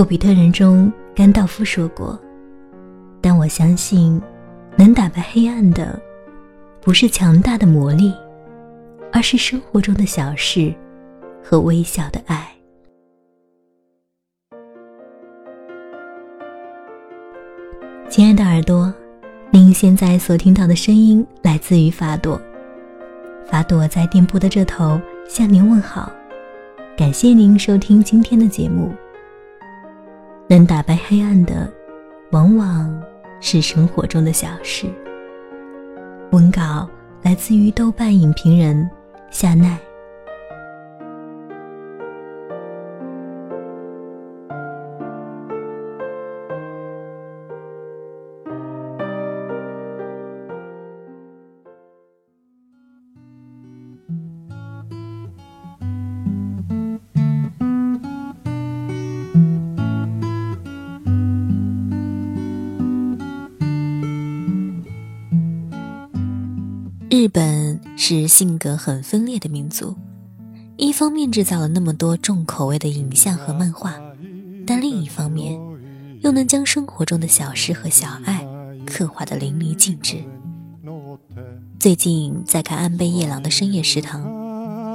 霍比特人中，甘道夫说过：“但我相信，能打败黑暗的，不是强大的魔力，而是生活中的小事和微小的爱。”亲爱的耳朵，您现在所听到的声音来自于法朵。法朵在电波的这头向您问好，感谢您收听今天的节目。能打败黑暗的，往往是生活中的小事。文稿来自于豆瓣影评人夏奈。日本是性格很分裂的民族，一方面制造了那么多重口味的影像和漫画，但另一方面又能将生活中的小事和小爱刻画的淋漓尽致。最近在看安倍夜郎的《深夜食堂》，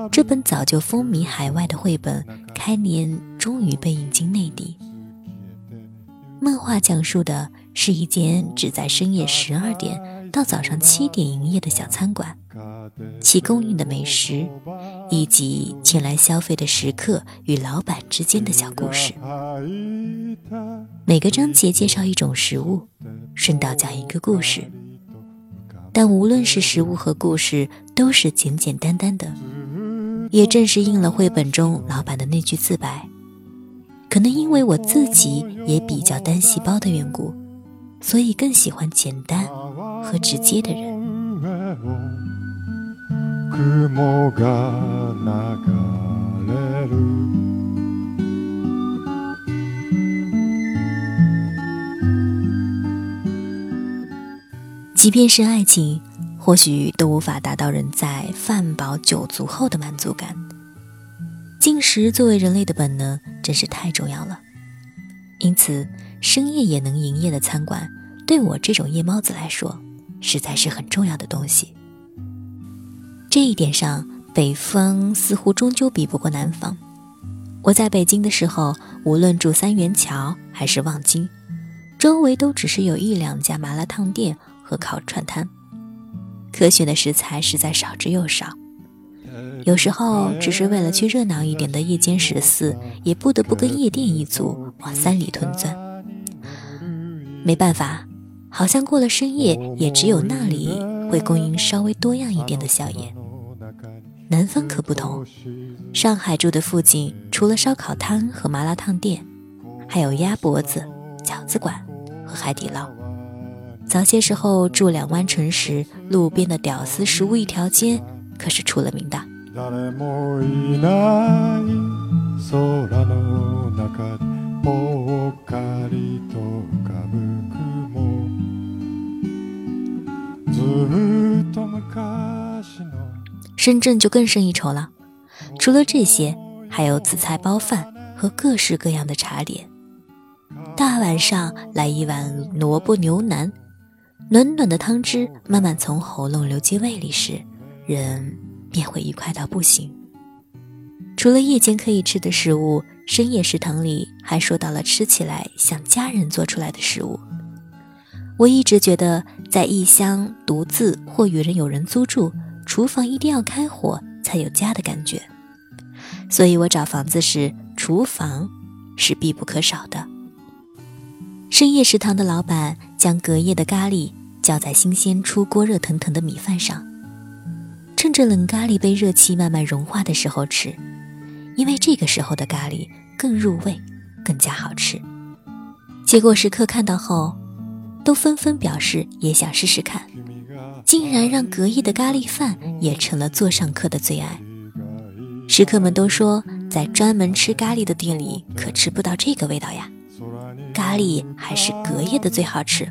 这本早就风靡海外的绘本，开年终于被引进内地。漫画讲述的是一间只在深夜十二点。到早上七点营业的小餐馆，其供应的美食，以及前来消费的食客与老板之间的小故事。每个章节介绍一种食物，顺道讲一个故事。但无论是食物和故事，都是简简单单的。也正是应了绘本中老板的那句自白：“可能因为我自己也比较单细胞的缘故，所以更喜欢简单。”和直接的人。即便是爱情，或许都无法达到人在饭饱酒足后的满足感。进食作为人类的本能，真是太重要了。因此，深夜也能营业的餐馆，对我这种夜猫子来说。实在是很重要的东西。这一点上，北方似乎终究比不过南方。我在北京的时候，无论住三元桥还是望京，周围都只是有一两家麻辣烫店和烤串摊，可选的食材实在少之又少。有时候，只是为了去热闹一点的夜间食肆，也不得不跟夜店一族往三里屯钻。没办法。好像过了深夜，也只有那里会供应稍微多样一点的宵夜。南方可不同，上海住的附近除了烧烤摊和麻辣烫店，还有鸭脖子、饺子馆和海底捞。早些时候住两湾城时，路边的屌丝食物一条街可是出了名的。深圳就更胜一筹了，除了这些，还有紫菜包饭和各式各样的茶点。大晚上来一碗萝卜牛腩，暖暖的汤汁慢慢从喉咙流进胃里时，人便会愉快到不行。除了夜间可以吃的食物，深夜食堂里还说到了吃起来像家人做出来的食物。我一直觉得，在异乡独自或与人有人租住，厨房一定要开火才有家的感觉。所以我找房子时，厨房是必不可少的。深夜食堂的老板将隔夜的咖喱浇在新鲜出锅、热腾腾的米饭上，趁着冷咖喱被热气慢慢融化的时候吃，因为这个时候的咖喱更入味，更加好吃。结果食客看到后。都纷纷表示也想试试看，竟然让隔夜的咖喱饭也成了座上客的最爱。食客们都说，在专门吃咖喱的店里可吃不到这个味道呀，咖喱还是隔夜的最好吃，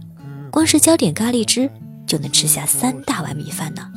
光是浇点咖喱汁就能吃下三大碗米饭呢。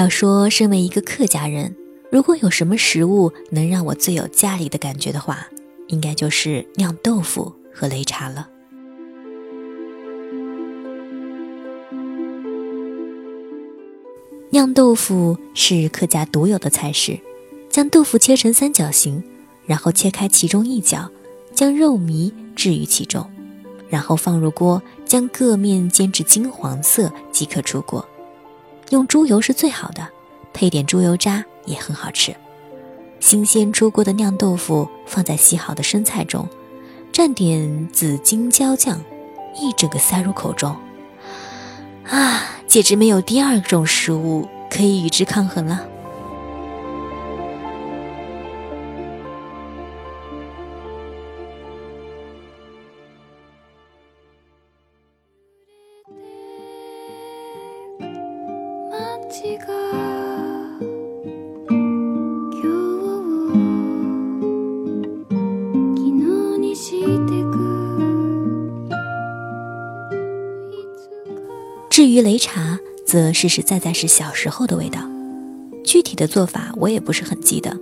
要说身为一个客家人，如果有什么食物能让我最有家里的感觉的话，应该就是酿豆腐和擂茶了。酿豆腐是客家独有的菜式，将豆腐切成三角形，然后切开其中一角，将肉糜置于其中，然后放入锅，将各面煎至金黄色即可出锅。用猪油是最好的，配点猪油渣也很好吃。新鲜出锅的酿豆腐放在洗好的生菜中，蘸点紫金椒酱，一整个塞入口中，啊，简直没有第二种食物可以与之抗衡了。至于擂茶，则实实在在是小时候的味道。具体的做法我也不是很记得，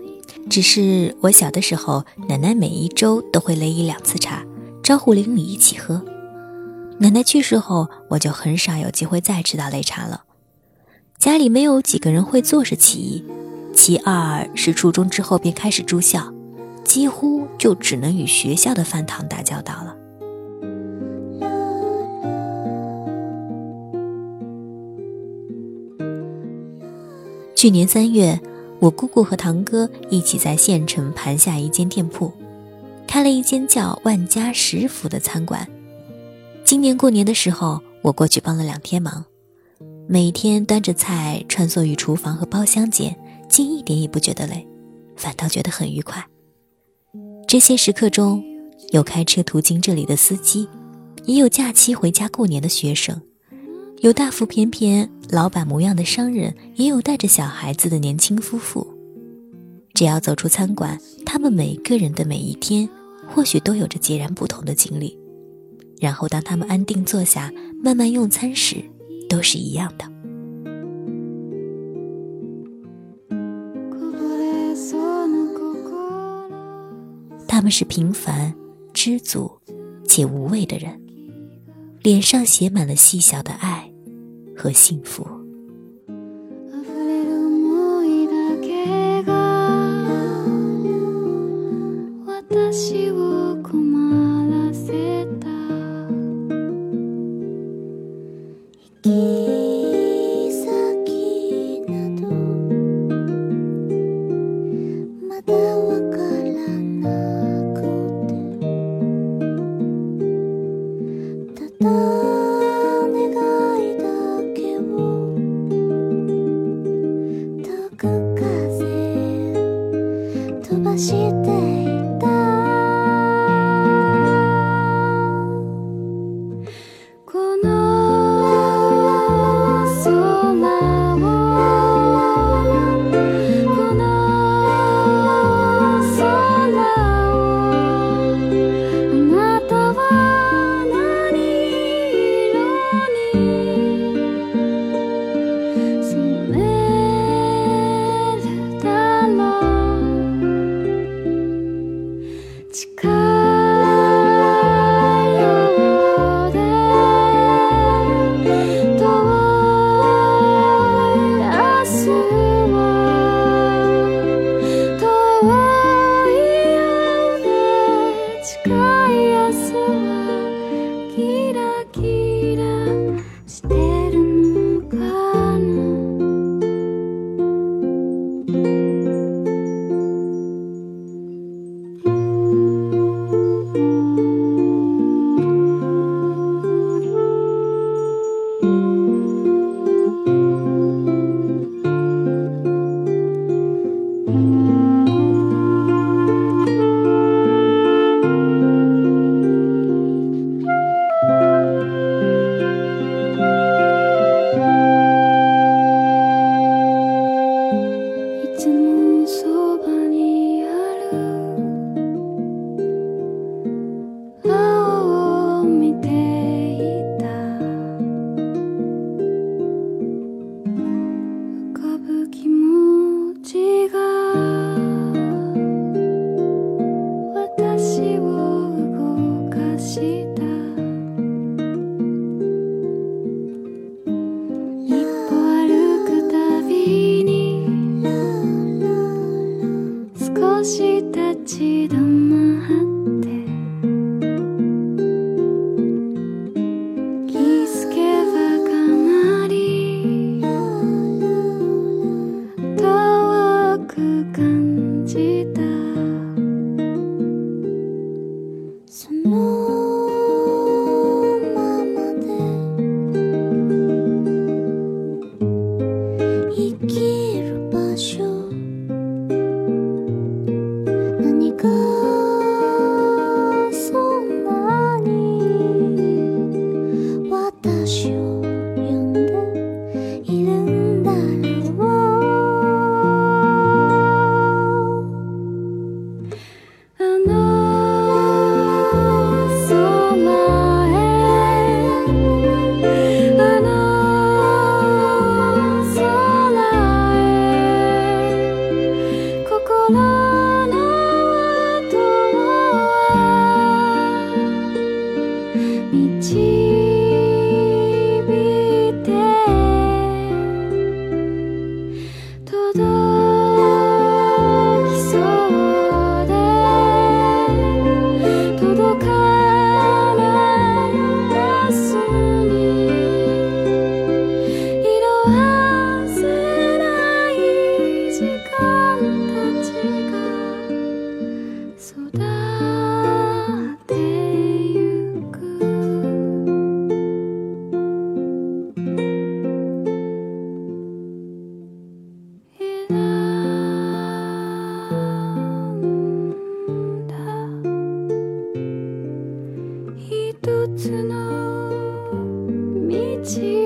只是我小的时候，奶奶每一周都会擂一两次茶，招呼邻里一起喝。奶奶去世后，我就很少有机会再吃到擂茶了。家里没有几个人会做是其一，其二是初中之后便开始住校，几乎就只能与学校的饭堂打交道了。去年三月，我姑姑和堂哥一起在县城盘下一间店铺，开了一间叫“万家食府”的餐馆。今年过年的时候，我过去帮了两天忙。每天端着菜穿梭于厨房和包厢间，竟一点也不觉得累，反倒觉得很愉快。这些时刻中，有开车途经这里的司机，也有假期回家过年的学生，有大腹便便、老板模样的商人，也有带着小孩子的年轻夫妇。只要走出餐馆，他们每个人的每一天，或许都有着截然不同的经历。然后，当他们安定坐下，慢慢用餐时，都是一样的。他们是平凡、知足且无畏的人，脸上写满了细小的爱和幸福。心。気持ちが follow 一つの道